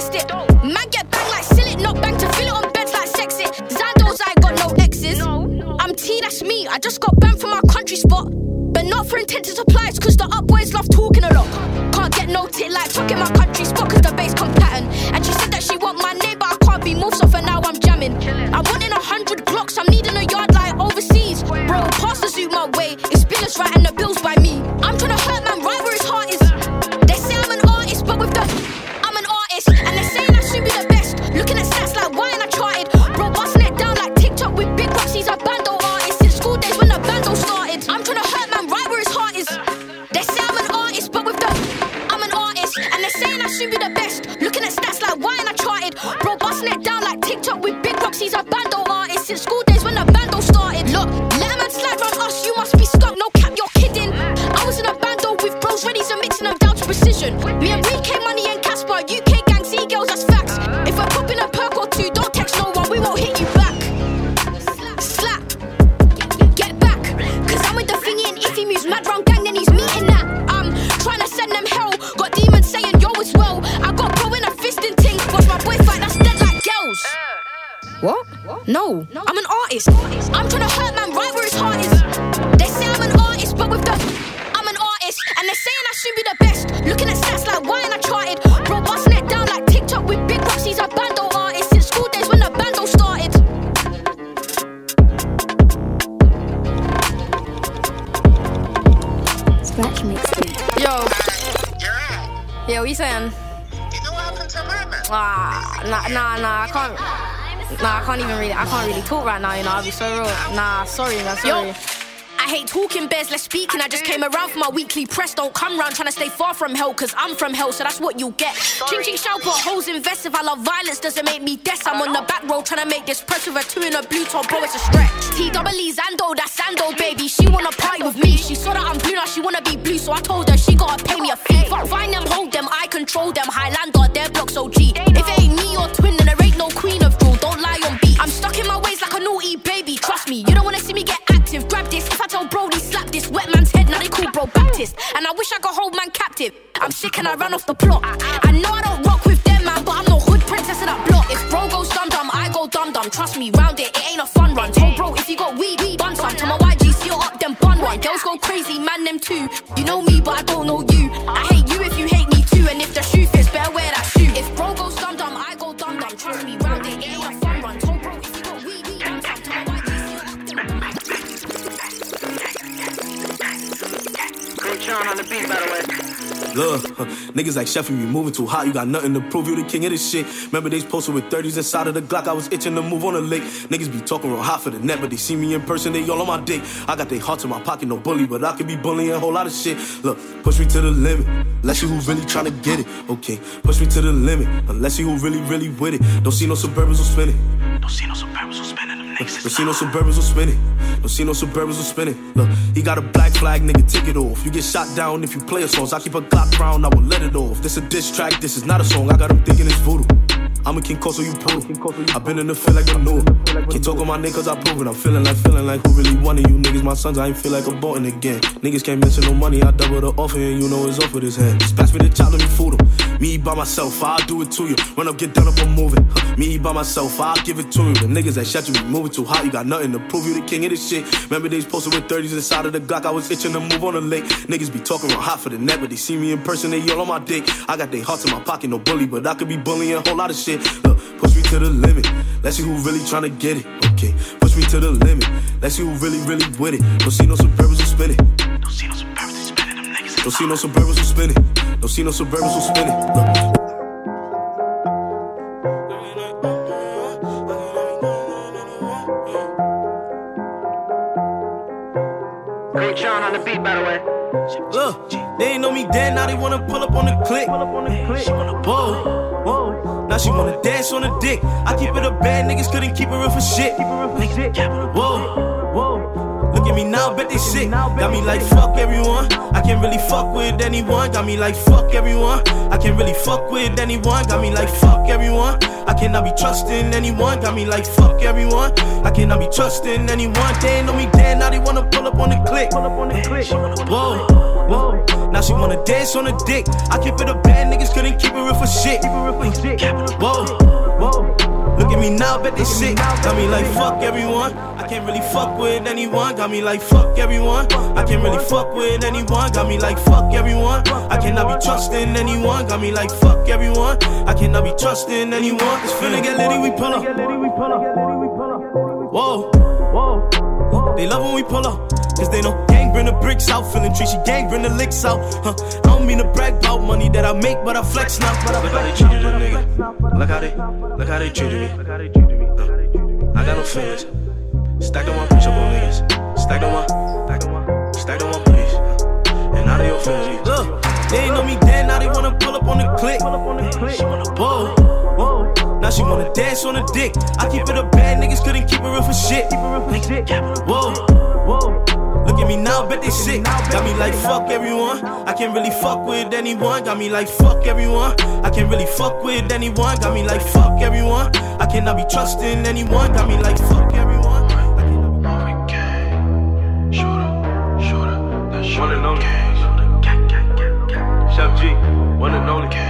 test it. Man get banged like silly, not bang to fill it on beds like sex it. Zandos, I got no exes. I'm T, that's me. I just got banned from my country spot. But not for intended supplies, cause the up boys love talking a lot. Can't get no tit like talking my country spot, cause the bass come pattern. And she said that she want my name, but I can't be moved, so for now talk right now. You know, I'll be so real. Nah, sorry, man. Sorry. Yo. I hate talking bears, let's speak. And I just came around for my weekly press. Don't come round trying to stay far from hell, cause I'm from hell, so that's what you get. Ching ching shout, put holes invest. If I love violence, doesn't make me death. I'm on the back row trying to make this press with a two in a blue top, bro, it's a stretch. T double E Zando, that's Zando, baby. She wanna party with me. She saw that I'm blue, now she wanna be blue, so I told her she gotta pay me a fee. Fuck, find them, hold them, I control them. Highlander, I ran off the plot. Niggas like Chef, you moving too hot. You got nothing to prove. You the king of this shit. Remember they posted with 30s inside of the Glock. I was itching to move on the lake. Niggas be talking real hot for the net, but they see me in person, they all on my dick. I got their hearts in my pocket, no bully, but I could be bullying a whole lot of shit. Look, push me to the limit. Let's see who really tryna get it. Okay, push me to the limit. Let's see who really, really with it. Don't see no suburbans who spinning. Don't see no suburbans who spinning. Them niggas. Don't see no suburbans who spinning. Don't see no suburbans who spinning. Look, he got a black flag, nigga, take it off. You get shot down if you play a songs. I keep a Glock round, I will let it off. This a diss track, this is not a song. I got him thinking it's voodoo. I'm a King Coso, you poodle. i been in the field like a new. Can't talk on my niggas, I prove it. I'm feeling like, feeling like who really wanted you niggas. My sons, I ain't feel like a button again. Niggas can't mention no money, I double the offer and you know it's off with his head. Just pass me the chop, let me fool him. Me by myself, I'll do it to you. Run up, get done up, I'm moving. Me by myself, I'll give it to you. The niggas that shut you, be moving too hot. You got nothing to prove, you the king of this shit. Remember days posted with 30s inside of the Glock. I was itching to move on the lake. Niggas be talking real hot for the net, but they see me in person, they all on my dick. I got their hearts in my pocket, no bully, but I could be bullying a whole lot of shit. Look, push me to the limit. Let's see who really tryna get it. Okay, push me to the limit. Let's see who really, really with it. Don't see no suburbans who spinning. Don't see no suburbans who spinning. Them niggas. Don't see no suburbans who spinning. Don't see no suburbans who spinning. Look. Great Sean on the beat, by the way. Look, they ain't know me then, now they wanna pull up on the click. She wanna whoa, whoa. Now she wanna dance on the dick. I keep it a bad, niggas couldn't keep her in for shit. Whoa, whoa. Look at me now, bet they sick. Got me like fuck everyone. I can't really fuck with anyone. Got me like fuck everyone. I can't really fuck with anyone. Got me like fuck everyone. I cannot be trusting anyone. Got me like fuck everyone. I cannot be trusting anyone. They ain't know me dead, now they wanna pull up on the click. Whoa, whoa. Now she wanna dance on the dick. I keep it a bad, niggas couldn't keep it in for shit. Whoa. Whoa. Look at me now, bet they sick. Got me like fuck everyone. I can't really fuck with anyone. Got me like fuck everyone. I can't really fuck with anyone. Got me like fuck everyone. I cannot be trusting anyone. Got me like fuck everyone. I cannot be trusting anyone. It's finna get litty, we pull up. Whoa, whoa. They love when we pull up. Cause they know gang bring the bricks out, feeling treachy, gang bring the licks out. Huh. I don't mean to brag about money that I make, but I flex now. But I look how they treated a nigga. Look how they, look how they treated me. Uh, I got no feelings. Stack them one, push up on niggas. Stack on one, stack them one, stack them one, please. Uh, and now they your feelings. Look, they ain't know me then, now they wanna pull up on the click. Whoa, whoa. Now she wanna dance on the dick. I keep it a bad, niggas couldn't keep it real for shit. Whoa, whoa. Look at me now, bet they sick. Got me like fuck everyone. I can't really fuck with anyone. Got me like fuck everyone. I can't really fuck with anyone. Got me like fuck everyone. I cannot be trusting anyone. Got me like fuck everyone. Marvin Gaye, shooter, shooter, One and only. Chef G, one and only.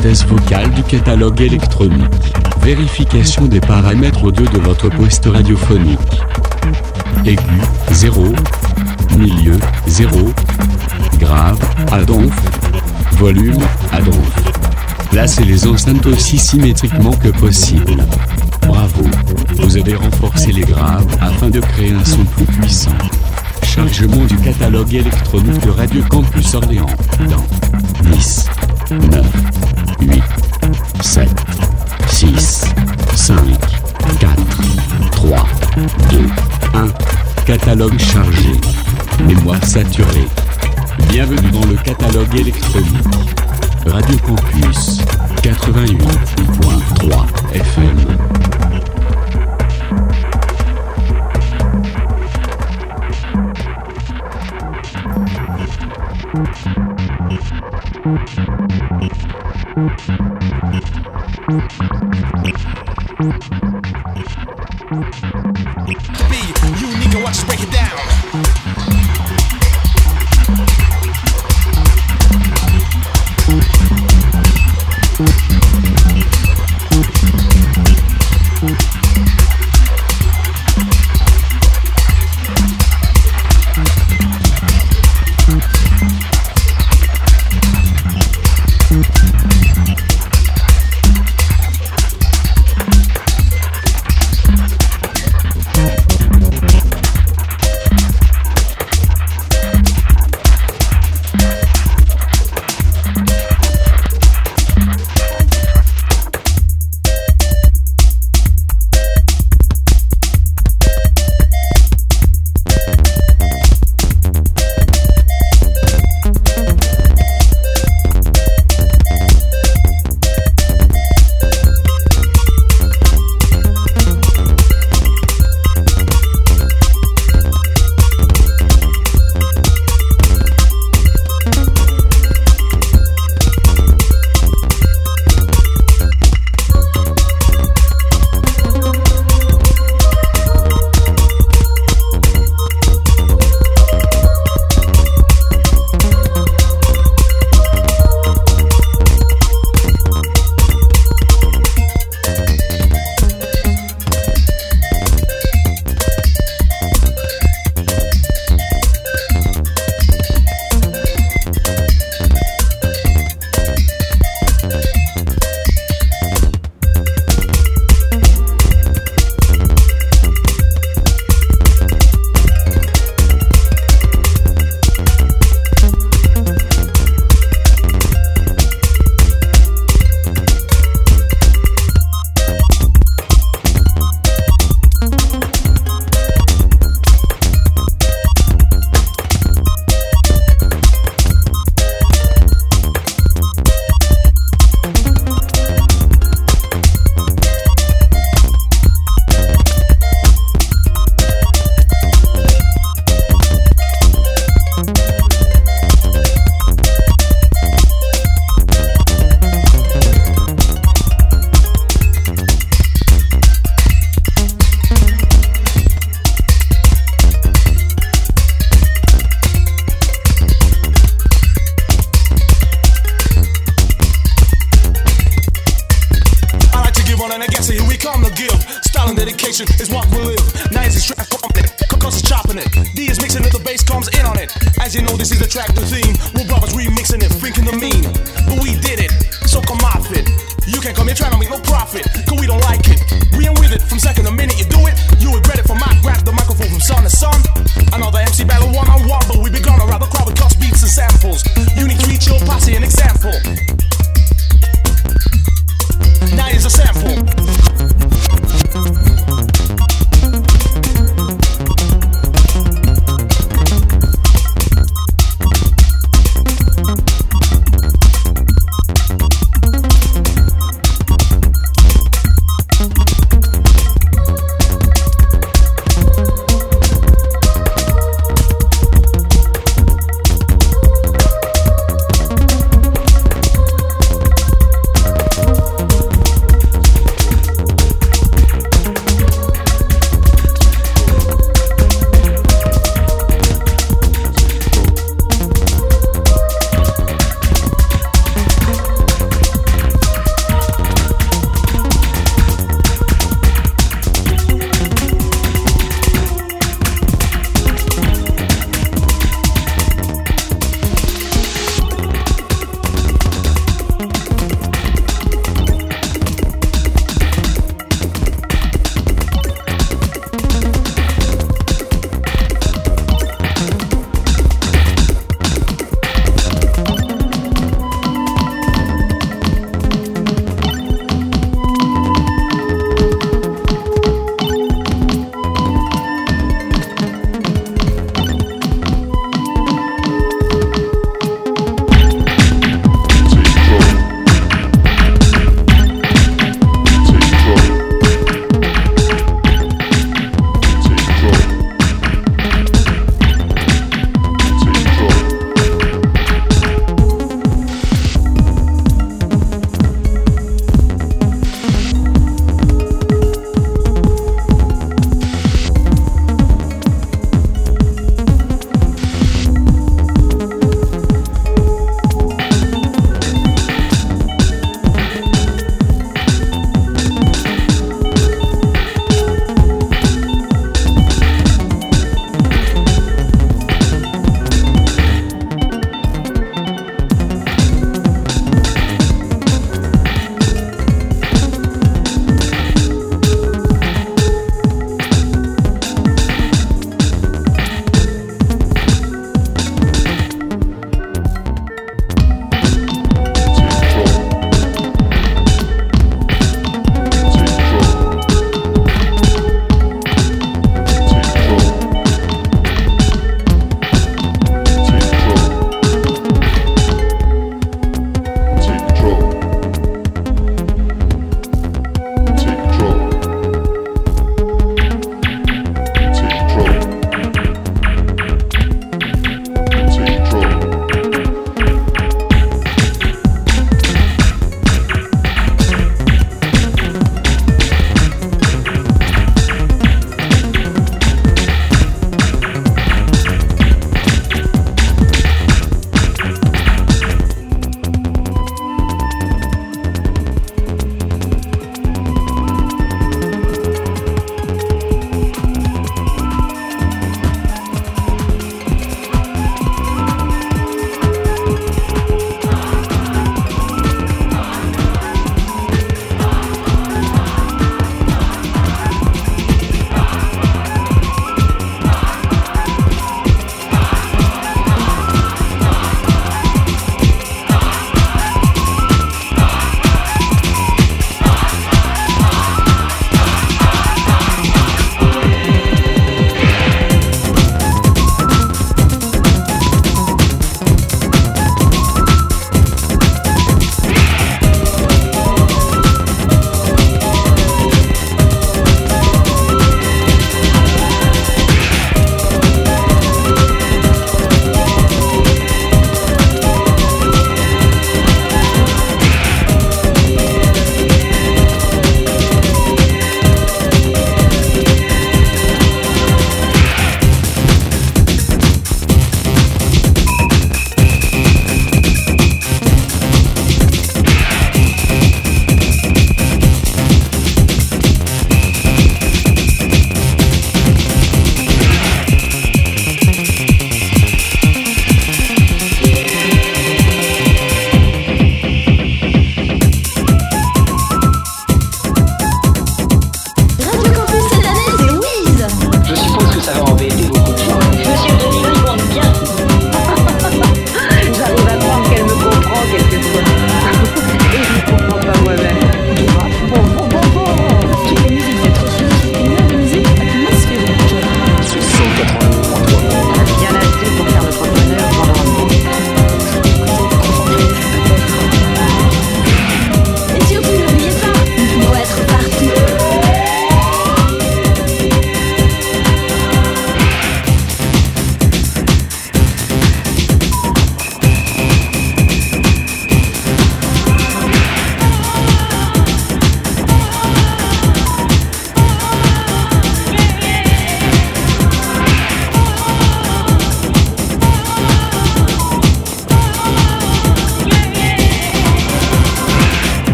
Synthèse vocale du catalogue électronique. Vérification des paramètres au 2 de votre poste radiophonique. Aigu, 0. Milieu, 0. Grave, à donf. Volume, à donf. Placez les enceintes aussi symétriquement que possible. Bravo. Vous avez renforcé les graves afin de créer un son plus puissant. Chargement du catalogue électronique de Radio Campus Orléans. Dans 10, 9, 8, 7, 6, 5, 4, 3, 2, 1. Catalogue chargé. Mémoire saturée. Bienvenue dans le catalogue électronique. Radio Campus 88.3 FM.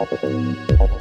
Thank you.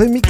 Remix.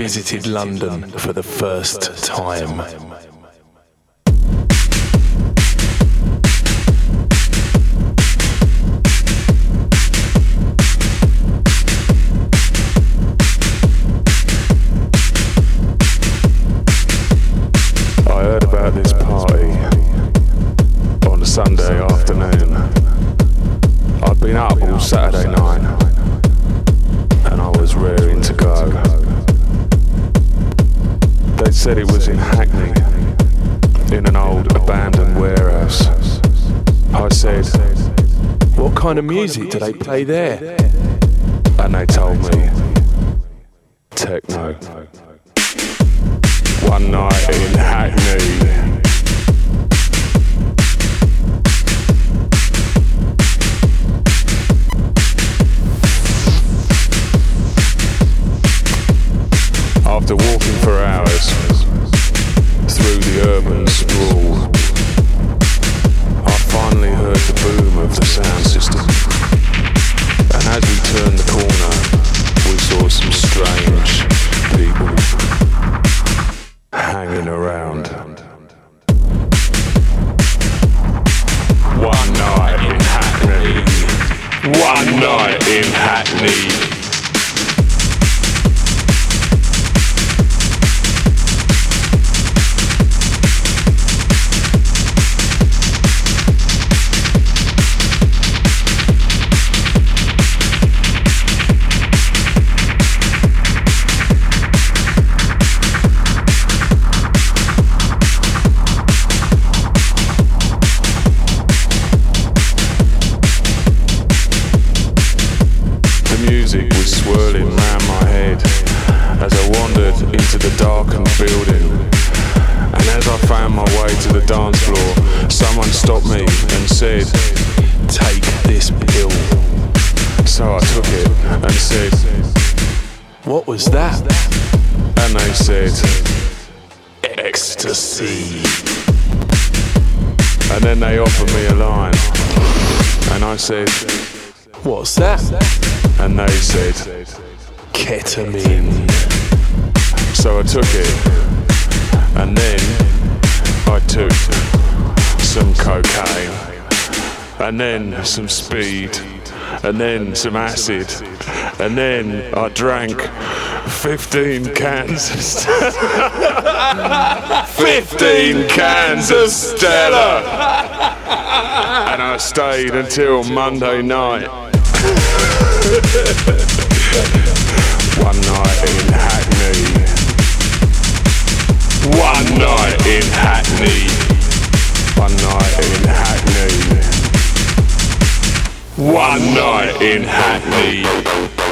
visited London for the first time. crazy did I play there? then some acid. And then I drank 15 cans of Stella. 15 cans of Stella! And I stayed until Monday night. One night in Hackney.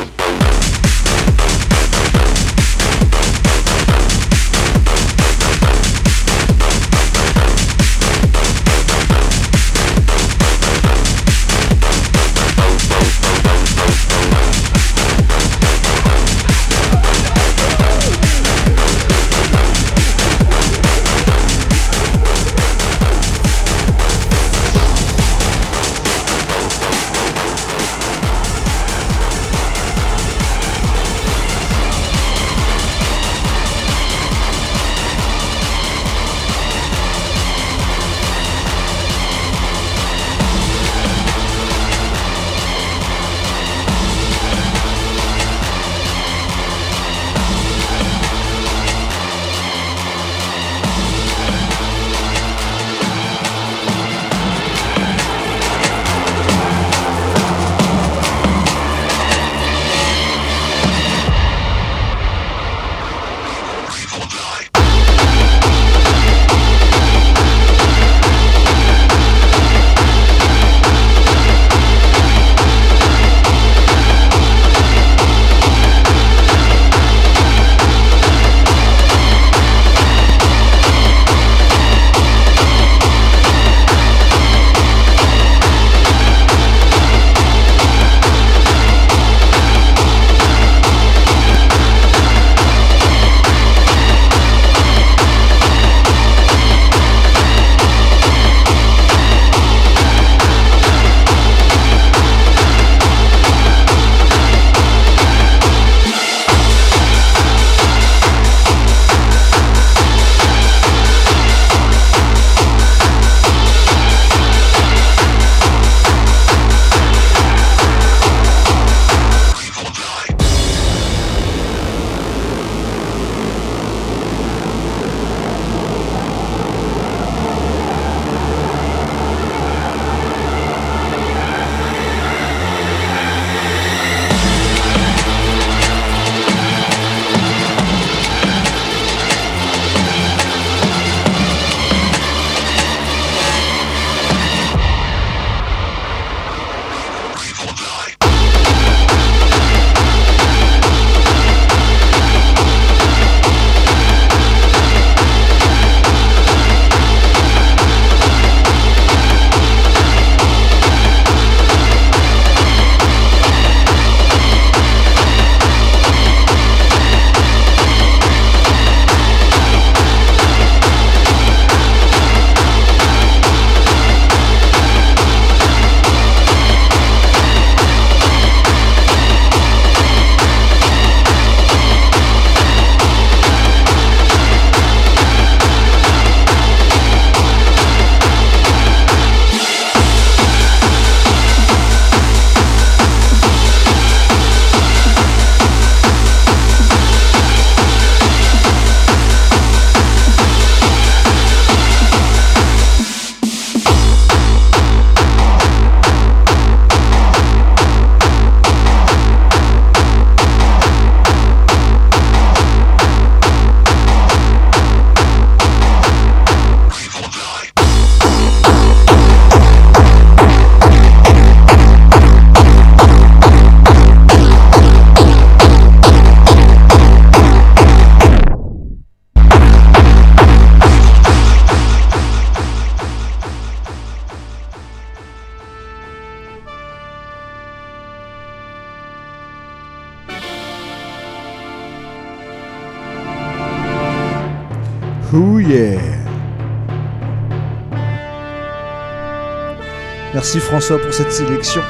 Merci François pour cette sélection.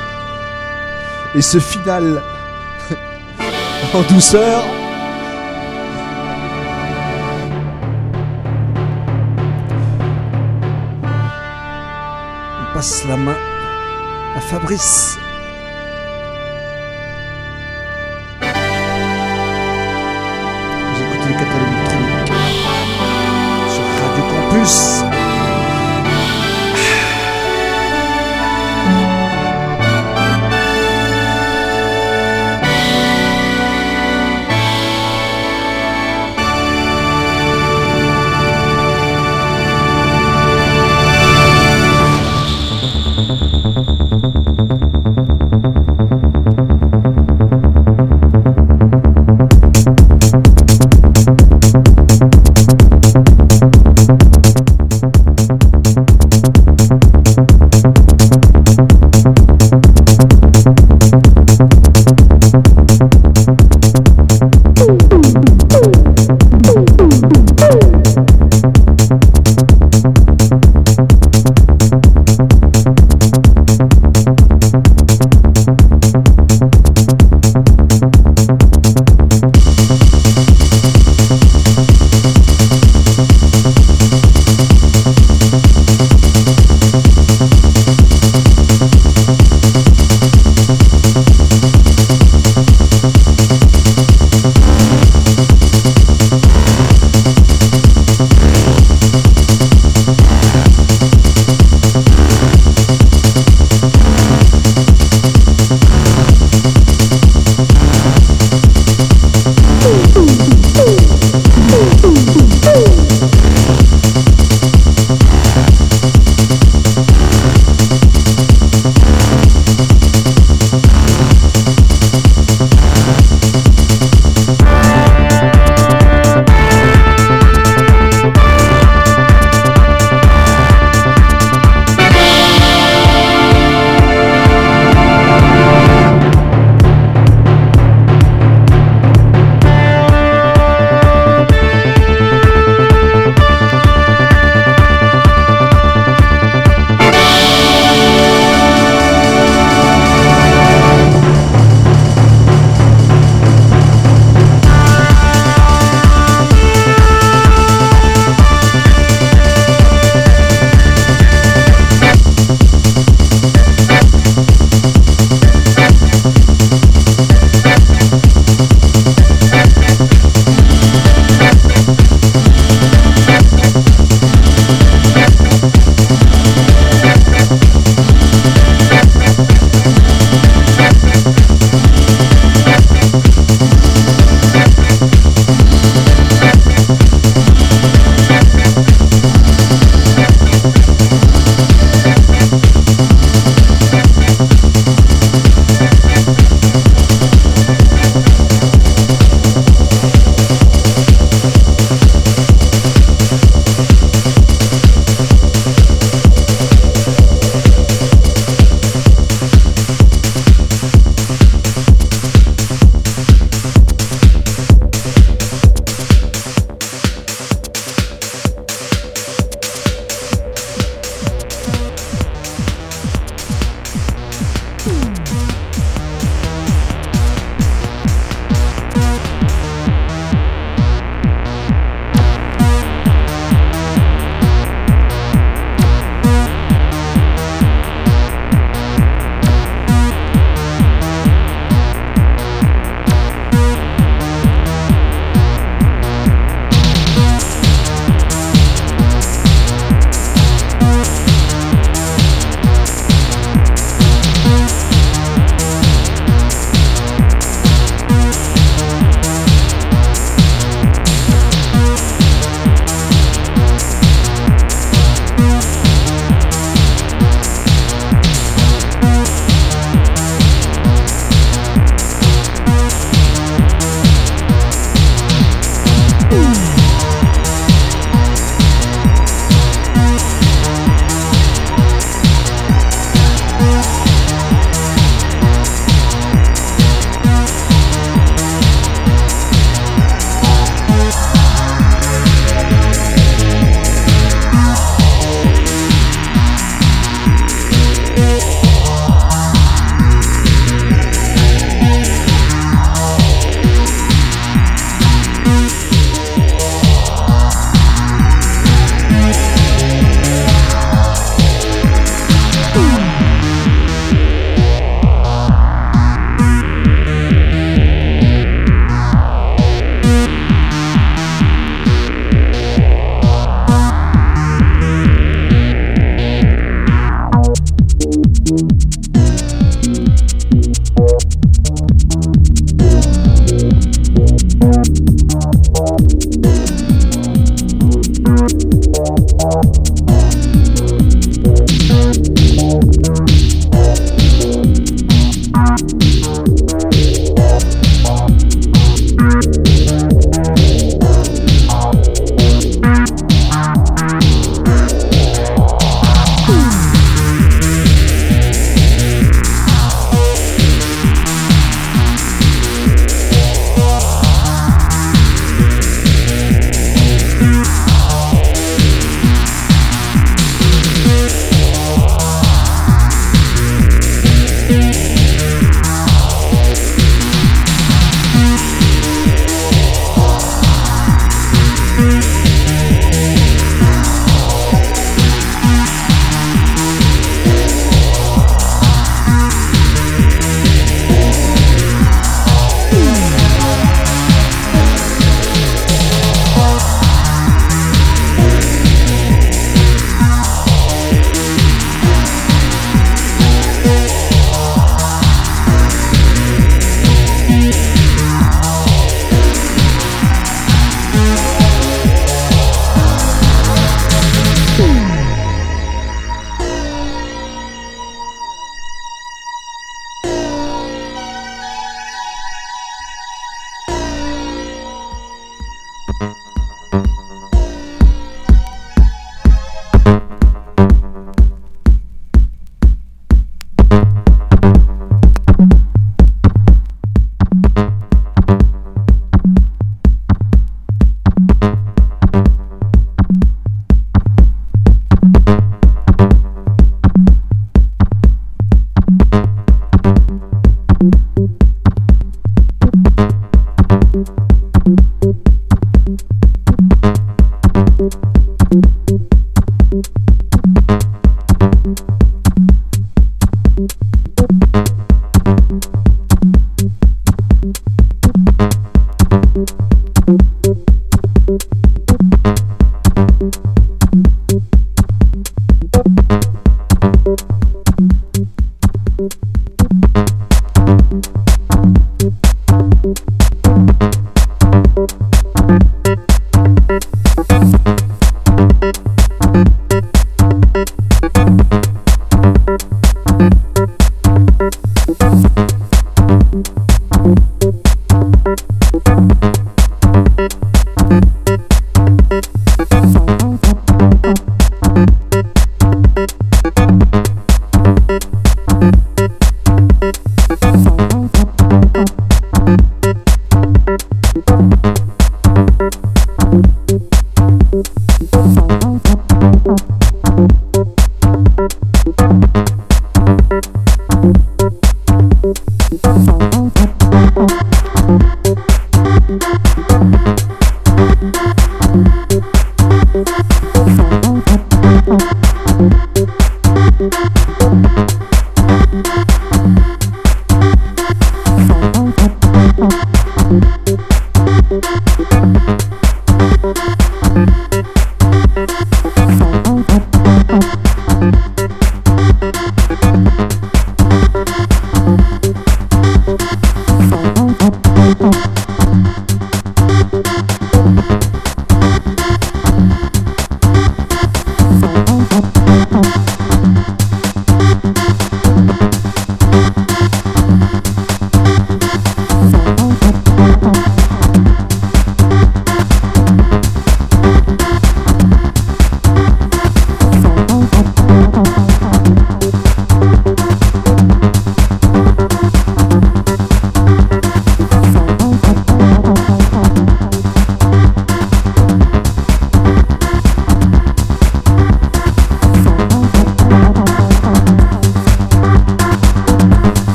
Et ce final en douceur. On passe la main à Fabrice. Vous écoutez les catalogues électroniques sur Radio Campus.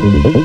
Mm-hmm.